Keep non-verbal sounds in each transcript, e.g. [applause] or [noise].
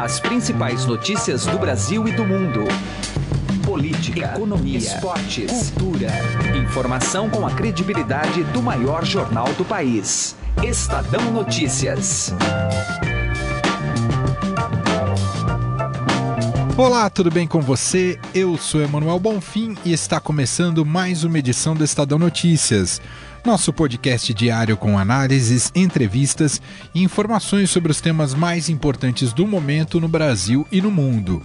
As principais notícias do Brasil e do mundo. Política, economia, esportes, cultura. Informação com a credibilidade do maior jornal do país. Estadão Notícias. Olá, tudo bem com você? Eu sou Emanuel Bonfim e está começando mais uma edição do Estadão Notícias nosso podcast diário com análises, entrevistas e informações sobre os temas mais importantes do momento no Brasil e no mundo.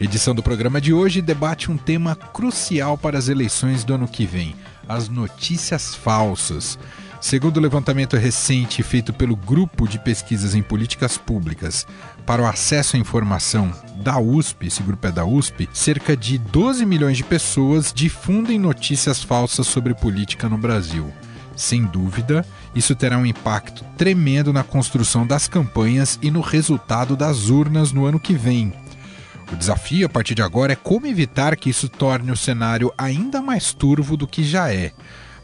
Edição do programa de hoje debate um tema crucial para as eleições do ano que vem: as notícias falsas. Segundo o levantamento recente feito pelo Grupo de Pesquisas em Políticas Públicas para o Acesso à Informação da USP, esse grupo é da USP, cerca de 12 milhões de pessoas difundem notícias falsas sobre política no Brasil. Sem dúvida, isso terá um impacto tremendo na construção das campanhas e no resultado das urnas no ano que vem. O desafio a partir de agora é como evitar que isso torne o cenário ainda mais turvo do que já é.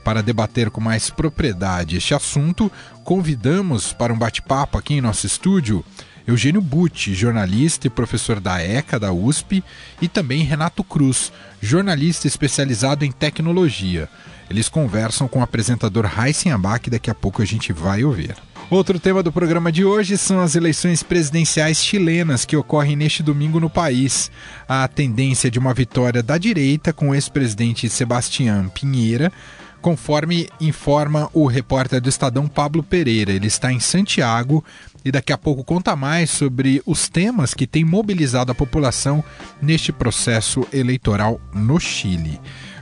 Para debater com mais propriedade este assunto, convidamos para um bate-papo aqui em nosso estúdio Eugênio Butti, jornalista e professor da ECA da USP, e também Renato Cruz, jornalista especializado em tecnologia. Eles conversam com o apresentador Heisen que daqui a pouco a gente vai ouvir. Outro tema do programa de hoje são as eleições presidenciais chilenas que ocorrem neste domingo no país. A tendência de uma vitória da direita com o ex-presidente Sebastião Pinheira, conforme informa o repórter do Estadão Pablo Pereira. Ele está em Santiago e daqui a pouco conta mais sobre os temas que têm mobilizado a população neste processo eleitoral no Chile.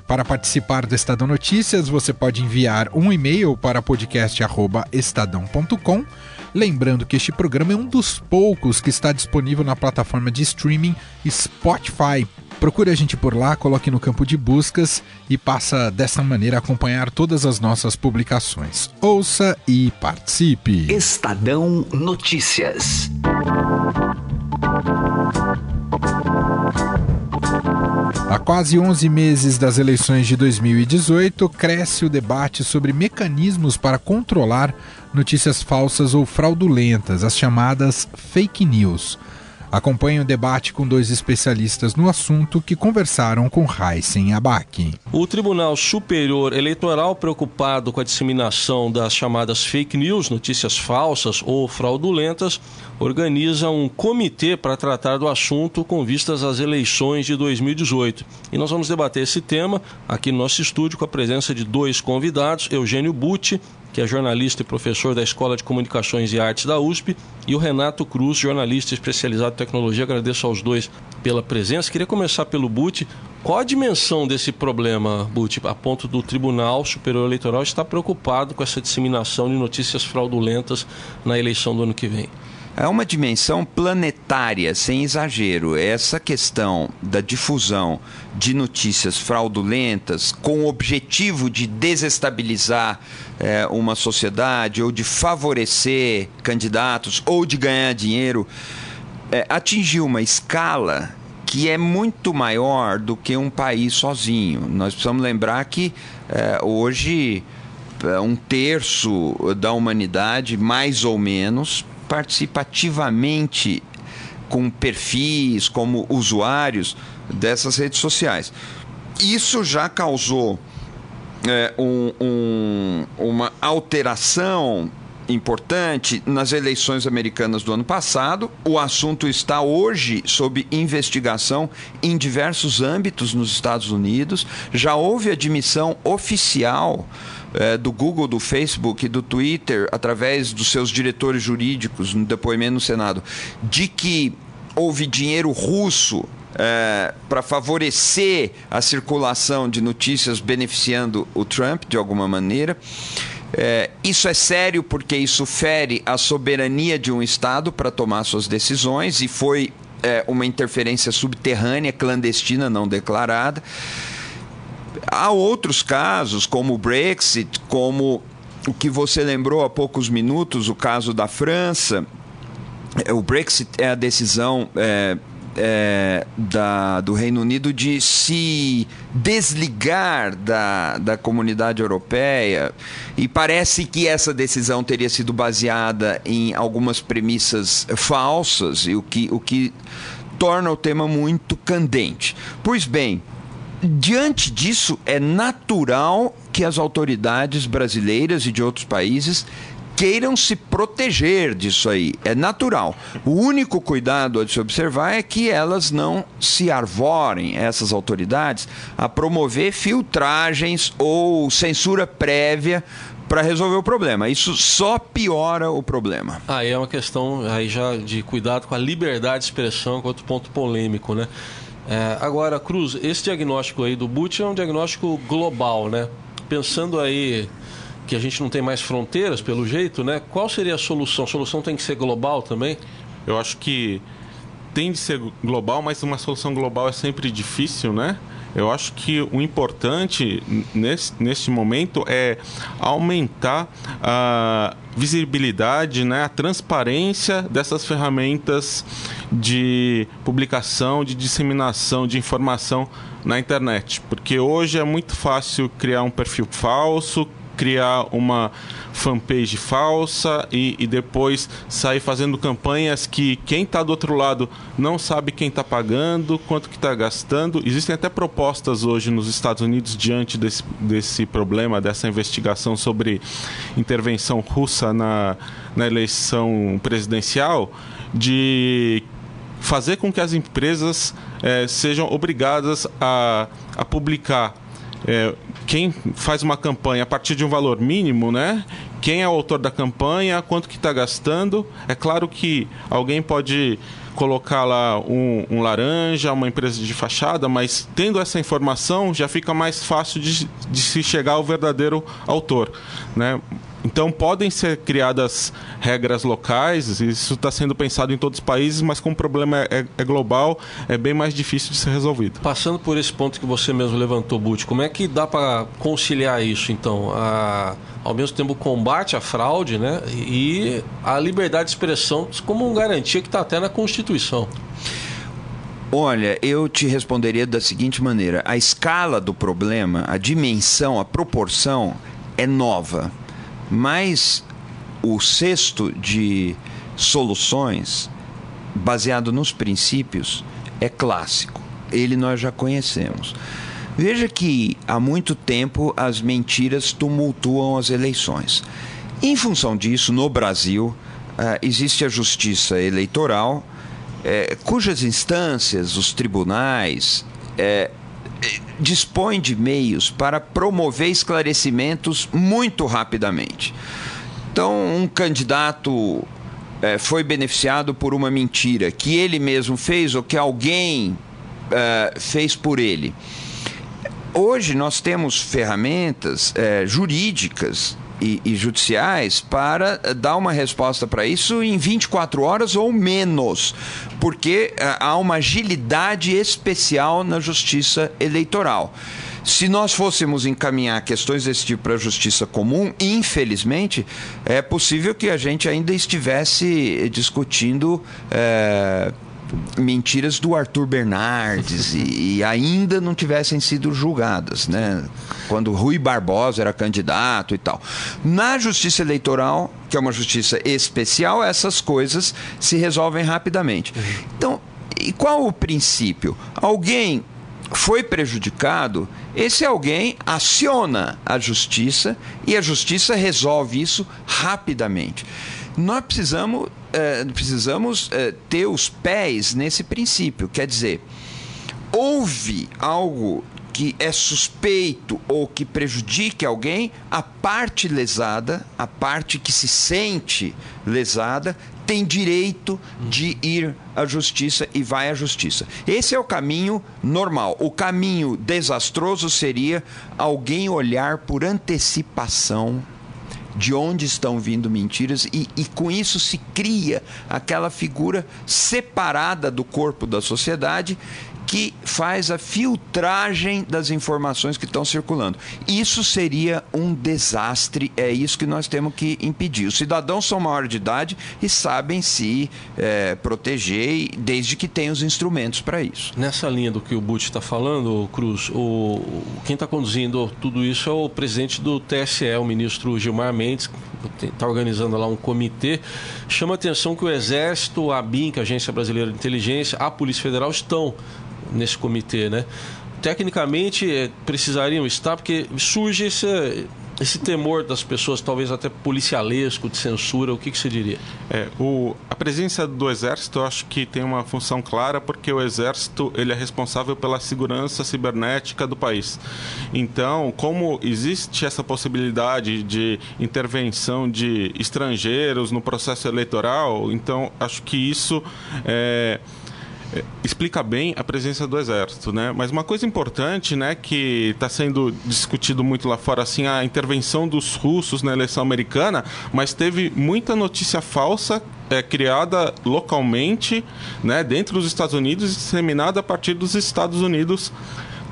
Para participar do Estadão Notícias, você pode enviar um e-mail para podcast@estadão.com. Lembrando que este programa é um dos poucos que está disponível na plataforma de streaming Spotify. Procure a gente por lá, coloque no campo de buscas e passa dessa maneira a acompanhar todas as nossas publicações. Ouça e participe. Estadão Notícias. Há quase 11 meses das eleições de 2018, cresce o debate sobre mecanismos para controlar notícias falsas ou fraudulentas, as chamadas fake news. Acompanhe o debate com dois especialistas no assunto que conversaram com Heisen Abac. O Tribunal Superior Eleitoral, preocupado com a disseminação das chamadas fake news, notícias falsas ou fraudulentas, organiza um comitê para tratar do assunto com vistas às eleições de 2018. E nós vamos debater esse tema aqui no nosso estúdio com a presença de dois convidados, Eugênio Butti, que é jornalista e professor da Escola de Comunicações e Artes da USP, e o Renato Cruz, jornalista especializado em tecnologia. Agradeço aos dois pela presença. Queria começar pelo Butti. Qual a dimensão desse problema, Butti, a ponto do Tribunal Superior Eleitoral estar preocupado com essa disseminação de notícias fraudulentas na eleição do ano que vem? É uma dimensão planetária, sem exagero. Essa questão da difusão de notícias fraudulentas com o objetivo de desestabilizar é, uma sociedade ou de favorecer candidatos ou de ganhar dinheiro é, atingiu uma escala que é muito maior do que um país sozinho. Nós precisamos lembrar que é, hoje é, um terço da humanidade, mais ou menos, participa ativamente com perfis, como usuários dessas redes sociais. Isso já causou é, um, um, uma alteração importante nas eleições americanas do ano passado. O assunto está hoje sob investigação em diversos âmbitos nos Estados Unidos. Já houve admissão oficial é, do Google, do Facebook e do Twitter, através dos seus diretores jurídicos, no depoimento no Senado, de que houve dinheiro russo é, para favorecer a circulação de notícias beneficiando o Trump de alguma maneira. É, isso é sério porque isso fere a soberania de um Estado para tomar suas decisões e foi é, uma interferência subterrânea, clandestina, não declarada. Há outros casos, como o Brexit, como o que você lembrou há poucos minutos, o caso da França. É, o Brexit é a decisão é, é, da, do Reino Unido de se desligar da, da comunidade europeia e parece que essa decisão teria sido baseada em algumas premissas falsas e o que, o que torna o tema muito candente. Pois bem, diante disso, é natural que as autoridades brasileiras e de outros países queiram se proteger disso aí. É natural. O único cuidado a se observar é que elas não se arvorem, essas autoridades, a promover filtragens ou censura prévia para resolver o problema. Isso só piora o problema. Aí é uma questão aí já de cuidado com a liberdade de expressão, com outro ponto polêmico, né? É, agora, Cruz, esse diagnóstico aí do Butch é um diagnóstico global, né? Pensando aí que a gente não tem mais fronteiras, pelo jeito, né? Qual seria a solução? A solução tem que ser global também? Eu acho que tem de ser global, mas uma solução global é sempre difícil, né? Eu acho que o importante nesse, nesse momento é aumentar a visibilidade, né, a transparência dessas ferramentas de publicação, de disseminação de informação na internet. Porque hoje é muito fácil criar um perfil falso, criar uma fanpage falsa e, e depois sair fazendo campanhas que quem está do outro lado não sabe quem está pagando, quanto que está gastando. Existem até propostas hoje nos Estados Unidos diante desse, desse problema, dessa investigação sobre intervenção russa na, na eleição presidencial, de fazer com que as empresas eh, sejam obrigadas a, a publicar é, quem faz uma campanha a partir de um valor mínimo, né? Quem é o autor da campanha, quanto que está gastando. É claro que alguém pode colocar lá um, um, laranja, uma empresa de fachada, mas tendo essa informação já fica mais fácil de, de se chegar ao verdadeiro autor, né? Então podem ser criadas regras locais, isso está sendo pensado em todos os países, mas como o problema é, é, global, é bem mais difícil de ser resolvido. Passando por esse ponto que você mesmo levantou, Butch, como é que dá para conciliar isso, então? A, ao mesmo tempo, o combate à fraude né, e a liberdade de expressão como garantia que está até na Constituição. Olha, eu te responderia da seguinte maneira: a escala do problema, a dimensão, a proporção é nova mas o cesto de soluções, baseado nos princípios, é clássico. Ele nós já conhecemos. Veja que há muito tempo as mentiras tumultuam as eleições. Em função disso, no Brasil, uh, existe a justiça eleitoral, uh, cujas instâncias, os tribunais, uh, dispõe de meios para promover esclarecimentos muito rapidamente. Então, um candidato é, foi beneficiado por uma mentira que ele mesmo fez ou que alguém é, fez por ele. Hoje nós temos ferramentas é, jurídicas e, e, judiciais para eh, dar uma resposta para isso em 24 horas ou menos, porque uh, há uma agilidade especial na justiça eleitoral. Se nós fôssemos encaminhar questões desse tipo para a justiça comum, infelizmente, é possível que a gente ainda estivesse discutindo. Eh, mentiras do Arthur Bernardes e, [laughs] e, ainda não tivessem sido julgadas, né? Quando Rui Barbosa era candidato e tal. Na justiça eleitoral, que é uma justiça especial, essas coisas se resolvem rapidamente. Então, e qual o princípio? Alguém foi prejudicado, esse alguém aciona a justiça e a justiça resolve isso rapidamente. Nós precisamos é, precisamos é, ter os pés nesse princípio. Quer dizer, houve algo que é suspeito ou que prejudique alguém, a parte lesada, a parte que se sente lesada, tem direito de ir à justiça e vai à justiça. Esse é o caminho normal. O caminho desastroso seria alguém olhar por antecipação de onde estão vindo mentiras e, e com isso se cria aquela figura separada do corpo da sociedade que faz a filtragem das informações que estão circulando. Isso seria um desastre, é isso que nós temos que impedir. Os cidadãos são maiores de idade e sabem se é, proteger, desde que tenham os instrumentos para isso. Nessa linha do que o Butch está falando, Cruz, o, quem está conduzindo tudo isso é o presidente do TSE, o ministro Gilmar Mendes, está organizando lá um comitê. Chama atenção que o Exército, a BIM, que é a Agência Brasileira de Inteligência, a Polícia Federal estão nesse comitê, né? Tecnicamente eh, precisariam estar, porque surge esse, esse temor das pessoas, talvez até policialesco, de censura, o que, que você diria? É, o, a presença do Exército eu acho que tem uma função clara, porque o Exército ele é responsável pela segurança cibernética do país. Então, como existe essa possibilidade de intervenção de estrangeiros no processo eleitoral, então acho que isso é, é, explica bem a presença do exército, né? Mas uma coisa importante, né, que está sendo discutido muito lá fora, assim, a intervenção dos russos na eleição americana, mas teve muita notícia falsa é, criada localmente, né, dentro dos Estados Unidos disseminada a partir dos Estados Unidos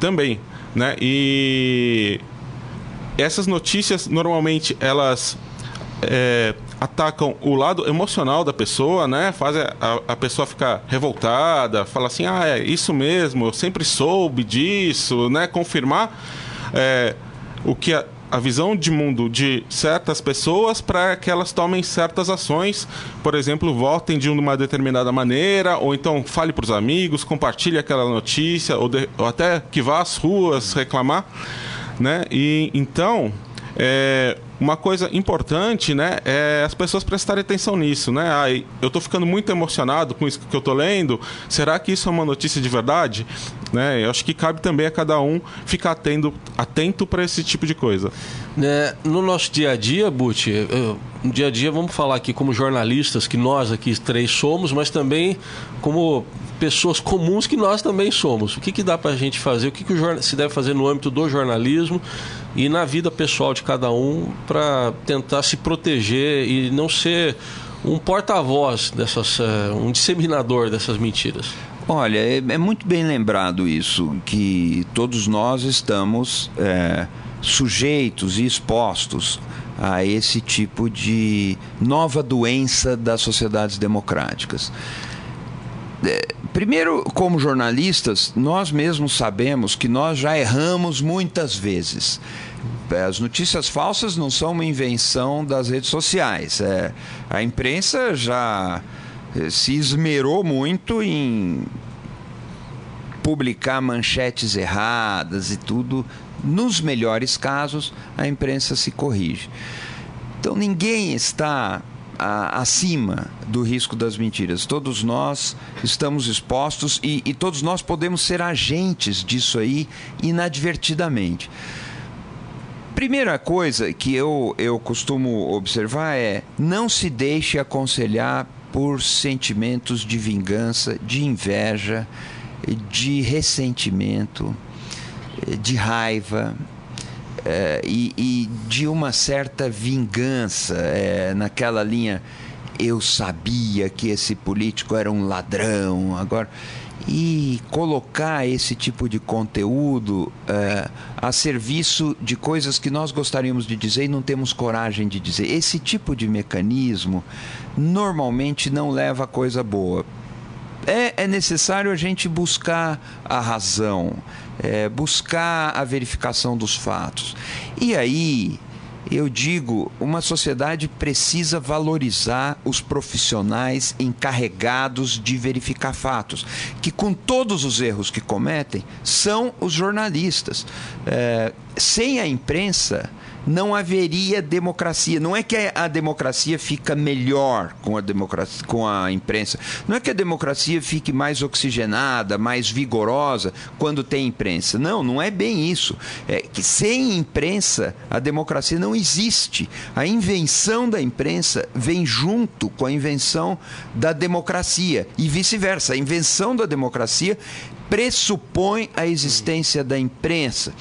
também, né? E essas notícias normalmente elas é, atacam o lado emocional da pessoa, né? Fazem a, a pessoa ficar revoltada, fala assim, ah, é isso mesmo, eu sempre soube disso, né? Confirmar é, o que a, a visão de mundo de certas pessoas para que elas tomem certas ações, por exemplo, votem de uma determinada maneira, ou então fale para os amigos, compartilhe aquela notícia, ou, de, ou, até que vá às ruas reclamar, né? E então é, uma coisa importante, né, é as pessoas prestarem atenção nisso, né? Ai, eu estou ficando muito emocionado com isso que eu estou lendo. Será que isso é uma notícia de verdade? Né? Eu acho que cabe também a cada um ficar atento, atento para esse tipo de coisa. É, no nosso dia a dia, Buti, no dia a dia vamos falar aqui como jornalistas que nós aqui três somos, mas também como pessoas comuns que nós também somos. O que, que dá para a gente fazer? O que, que o se deve fazer no âmbito do jornalismo e na vida pessoal de cada um para tentar se proteger e não ser um porta-voz dessas, uh, um disseminador dessas mentiras? Olha, é, é, muito bem lembrado isso, que todos nós estamos é, sujeitos e expostos a esse tipo de nova doença das sociedades democráticas. É, primeiro, como jornalistas, nós mesmos sabemos que nós já erramos muitas vezes. As notícias falsas não são uma invenção das redes sociais. É, a imprensa já se esmerou muito em publicar manchetes erradas e tudo. Nos melhores casos, a imprensa se corrige. Então ninguém está a, acima do risco das mentiras. Todos nós estamos expostos e, e todos nós podemos ser agentes disso aí inadvertidamente. Primeira coisa que eu, eu costumo observar é não se deixe aconselhar por sentimentos de vingança, de inveja, de ressentimento, de raiva é, e, e, de uma certa vingança é, naquela linha. Eu sabia que esse político era um ladrão. Agora e colocar esse tipo de conteúdo é, a serviço de coisas que nós gostaríamos de dizer e não temos coragem de dizer. Esse tipo de mecanismo normalmente não leva a coisa boa. É, é necessário a gente buscar a razão, é, buscar a verificação dos fatos. E aí, eu digo, uma sociedade precisa valorizar os profissionais encarregados de verificar fatos, que com todos os erros que cometem, são os jornalistas. É, sem a imprensa, não haveria democracia. Não é que a democracia fica melhor com a democracia, com a imprensa. Não é que a democracia fique mais oxigenada, mais vigorosa quando tem imprensa. Não, não é bem isso. É que sem imprensa a democracia não existe. A invenção da imprensa vem junto com a invenção da democracia e vice-versa. A invenção da democracia pressupõe a existência da imprensa.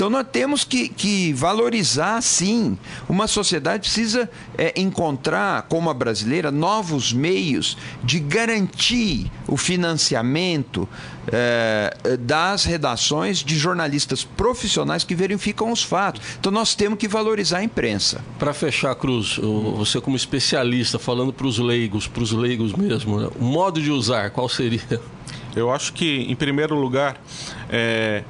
Então nós temos que, que valorizar, sim. Uma sociedade precisa é, encontrar, como a brasileira, novos meios de garantir o financiamento é, das redações de jornalistas profissionais que verificam os fatos. Então nós temos que valorizar a imprensa. Para fechar, Cruz, você como especialista, falando para os leigos, para os leigos mesmo, né? o modo de usar, qual seria? Eu acho que, em primeiro lugar, é,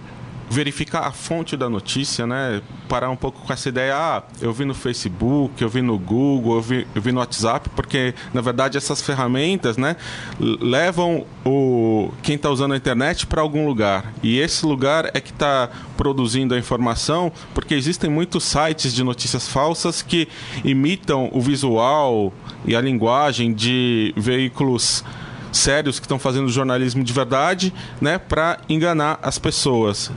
verificar a fonte da notícia, né? Parar um pouco com essa ideia, ah, eu vi no Facebook, eu vi no Google, eu vi, eu vi no WhatsApp, porque na verdade essas ferramentas, né, levam o quem está usando a internet para algum lugar e esse lugar é que está produzindo a informação, porque existem muitos sites de notícias falsas que imitam o visual e a linguagem de veículos sérios que estão fazendo jornalismo de verdade, né, para enganar as pessoas.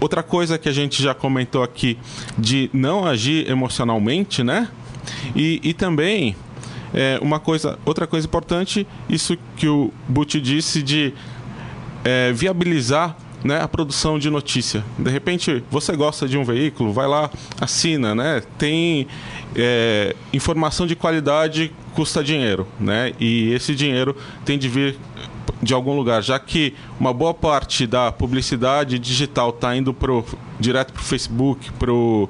Outra coisa que a gente já comentou aqui de não agir emocionalmente, né? E, e também é, uma coisa, outra coisa importante, isso que o Buti disse de é, viabilizar né, a produção de notícia. De repente, você gosta de um veículo, vai lá, assina, né? Tem é, informação de qualidade custa dinheiro, né? E esse dinheiro tem de vir de algum lugar, já que uma boa parte da publicidade digital está indo pro, direto para o Facebook, para o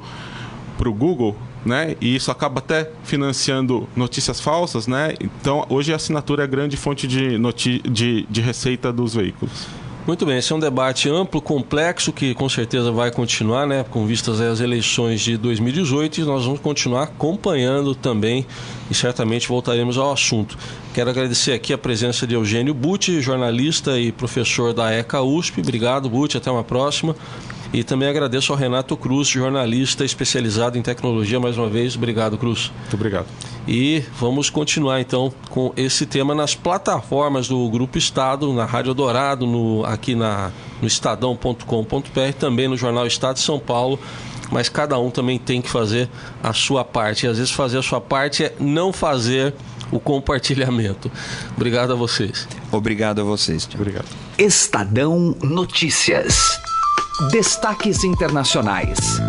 Google, né? E isso acaba até financiando notícias falsas, né? Então, hoje a assinatura é a grande fonte de, de, de receita dos veículos. Muito bem, esse é um debate amplo, complexo, que com certeza vai continuar, né, com vistas às eleições de 2018, e nós vamos continuar acompanhando também e certamente voltaremos ao assunto. Quero agradecer aqui a presença de Eugênio Butti, jornalista e professor da ECA USP. Obrigado, Butti, até uma próxima. E também agradeço ao Renato Cruz, jornalista especializado em tecnologia, mais uma vez. Obrigado, Cruz. Muito obrigado. E vamos continuar então com esse tema nas plataformas do Grupo Estado, na Rádio Dourado, no, aqui na, no estadão.com.br, também no Jornal Estado de São Paulo. Mas cada um também tem que fazer a sua parte. E às vezes fazer a sua parte é não fazer o compartilhamento. Obrigado a vocês. Obrigado a vocês. Obrigado. Estadão Notícias. Destaques internacionais.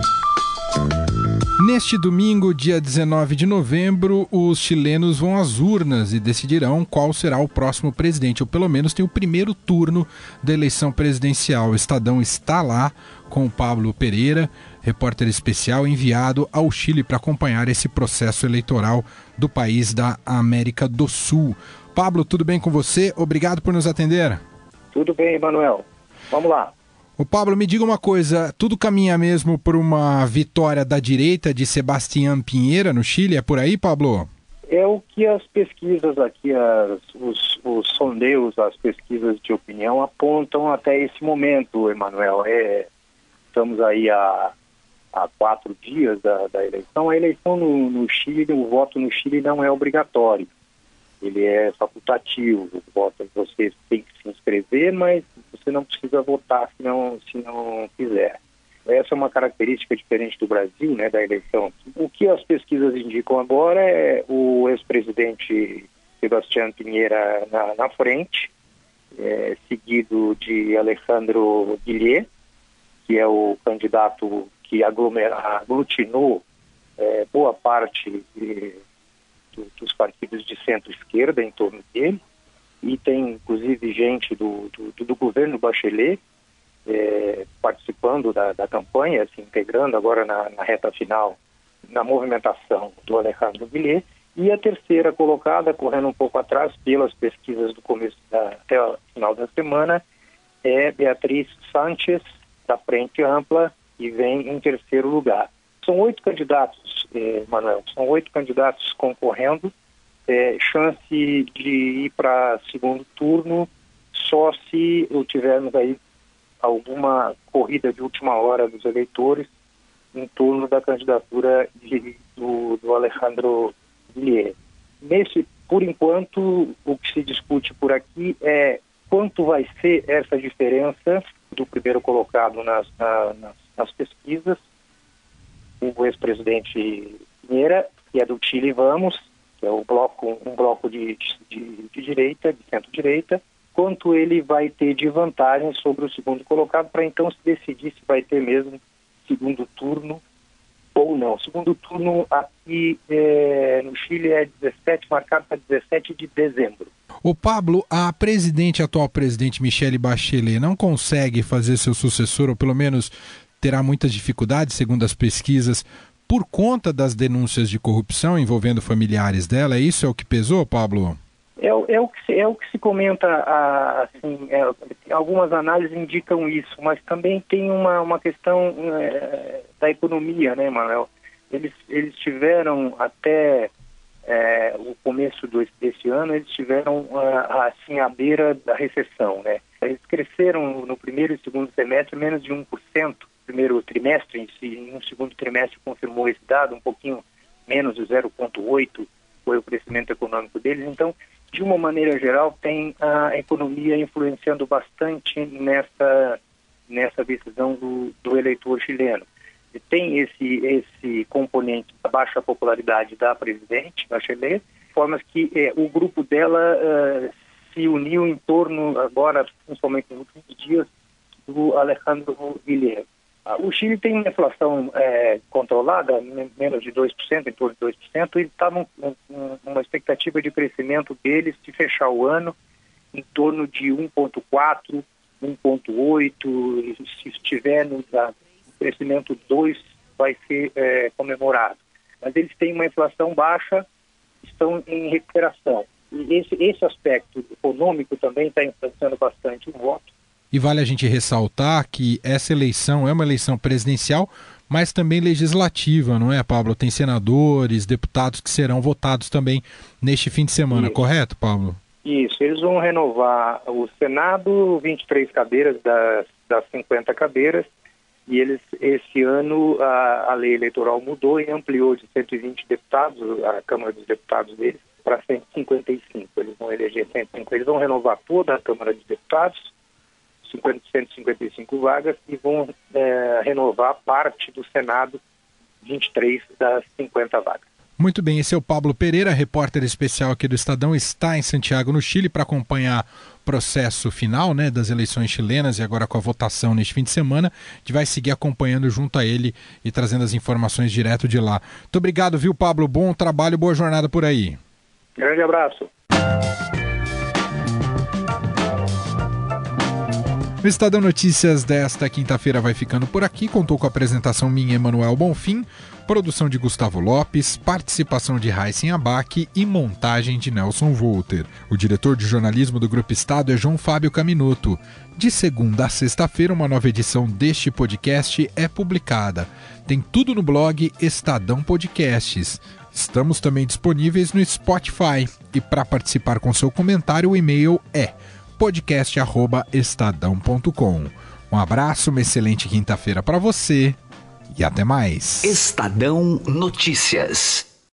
Neste domingo, dia 19 de novembro, os chilenos vão às urnas e decidirão qual será o próximo presidente, ou pelo menos tem o primeiro turno da eleição presidencial. O Estadão está lá com o Pablo Pereira, repórter especial enviado ao Chile para acompanhar esse processo eleitoral do país da América do Sul. Pablo, tudo bem com você? Obrigado por nos atender. Tudo bem, Emanuel. Vamos lá. O Pablo, me diga uma coisa, tudo caminha mesmo por uma vitória da direita de Sebastián Pinheira no Chile? É por aí, Pablo? É o que as pesquisas aqui, as, os, os sondeios, as pesquisas de opinião apontam até esse momento, Emanuel. É, estamos aí há quatro dias da, da eleição. A eleição no, no Chile, o voto no Chile não é obrigatório ele é facultativo. Você tem que se inscrever, mas você não precisa votar se não, se não quiser. Essa é uma característica diferente do Brasil, né, da eleição. O que as pesquisas indicam agora é o ex-presidente Sebastião Pinheira na, na frente, é, seguido de Alejandro Guilherme, que é o candidato que aglutinou é, boa parte de, do, dos partidos de centro-esquerda em torno dele, e tem inclusive gente do, do, do governo Bachelet é, participando da, da, campanha, se integrando agora na, na, reta final na movimentação do Alejandro Guilherme, e a terceira colocada, correndo um pouco atrás pelas pesquisas do começo da, até o final da semana, é Beatriz Sánchez, da Frente Ampla, e vem em terceiro lugar. São oito candidatos, eh, Manuel, são oito candidatos concorrendo. É, chance de ir para segundo turno só se tivermos aí alguma corrida de última hora dos eleitores em torno da candidatura de, do, do Alejandro Guilherme. Nesse, por enquanto, o que se discute por aqui é quanto vai ser essa diferença do primeiro colocado nas, na, nas, nas pesquisas o ex-presidente Pinheira, que é do Chile Vamos, que é o bloco, um bloco de, de, de direita, de centro-direita, quanto ele vai ter de vantagem sobre o segundo colocado, para então se decidir se vai ter mesmo segundo turno ou não. Segundo turno aqui é, no Chile é 17, marcado para 17 de dezembro. O Pablo, a presidente, a atual presidente Michele Bachelet, não consegue fazer seu sucessor, ou pelo menos terá muitas dificuldades, segundo as pesquisas, por conta das denúncias de corrupção envolvendo familiares dela. Isso é o que pesou, Pablo? É, é, o, que se, é o que se comenta, assim, é, algumas análises indicam isso, mas também tem uma, uma questão é, da economia, né, Manuel? Eles, eles tiveram até é, o começo do, desse ano, eles tiveram assim à beira da recessão, né? Eles cresceram no primeiro e segundo semestre menos de 1%, primeiro trimestre si, no segundo trimestre confirmou esse dado, um pouquinho menos de 0,8% foi o crescimento econômico deles. Então, de uma maneira geral, tem a economia influenciando bastante nessa, nessa decisão do, do eleitor chileno. E tem esse, esse componente da baixa popularidade da presidente Bachelet, formas que eh, o grupo dela eh, se uniu em torno, agora, principalmente nos últimos dias, do Alejandro Guilherme. Ah, o Chile tem uma inflação é, controlada, menos de 2%, em torno de 2%, e está numa expectativa de crescimento deles de fechar o ano em torno de 1,4%, 1,8%, se estiver no, no crescimento 2%, vai ser é, comemorado. Mas eles têm uma inflação baixa, estão em recuperação. E esse, esse aspecto econômico também está influenciando bastante o voto e vale a gente ressaltar que essa eleição é uma eleição presidencial, mas também legislativa, não é, Pablo? Tem senadores, deputados que serão votados também neste fim de semana, Isso. correto, Pablo? Isso, eles vão renovar o Senado, 23 cadeiras das, das 50 cadeiras, e eles, esse ano, a, a lei eleitoral mudou e ampliou de 120 deputados, a Câmara dos Deputados deles, para 155. Eles vão eleger 150, eles vão renovar toda a Câmara dos Deputados, 155 vagas e vão é, renovar parte do Senado, 23 das 50 vagas. Muito bem, esse é o Pablo Pereira, repórter especial aqui do Estadão, está em Santiago, no Chile, para acompanhar o processo final né, das eleições chilenas e agora com a votação neste fim de semana. A gente vai seguir acompanhando junto a ele e trazendo as informações direto de lá. Muito obrigado, viu, Pablo? Bom trabalho, boa jornada por aí. Grande abraço. O Estadão Notícias desta quinta-feira vai ficando por aqui. Contou com a apresentação minha, Emanuel Bonfim, produção de Gustavo Lopes, participação de Raíssen Abac e montagem de Nelson Volter. O diretor de jornalismo do Grupo Estado é João Fábio Caminuto. De segunda a sexta-feira, uma nova edição deste podcast é publicada. Tem tudo no blog Estadão Podcasts. Estamos também disponíveis no Spotify. E para participar com seu comentário, o e-mail é podcast@estadão.com. Um abraço, uma excelente quinta-feira para você e até mais. Estadão Notícias.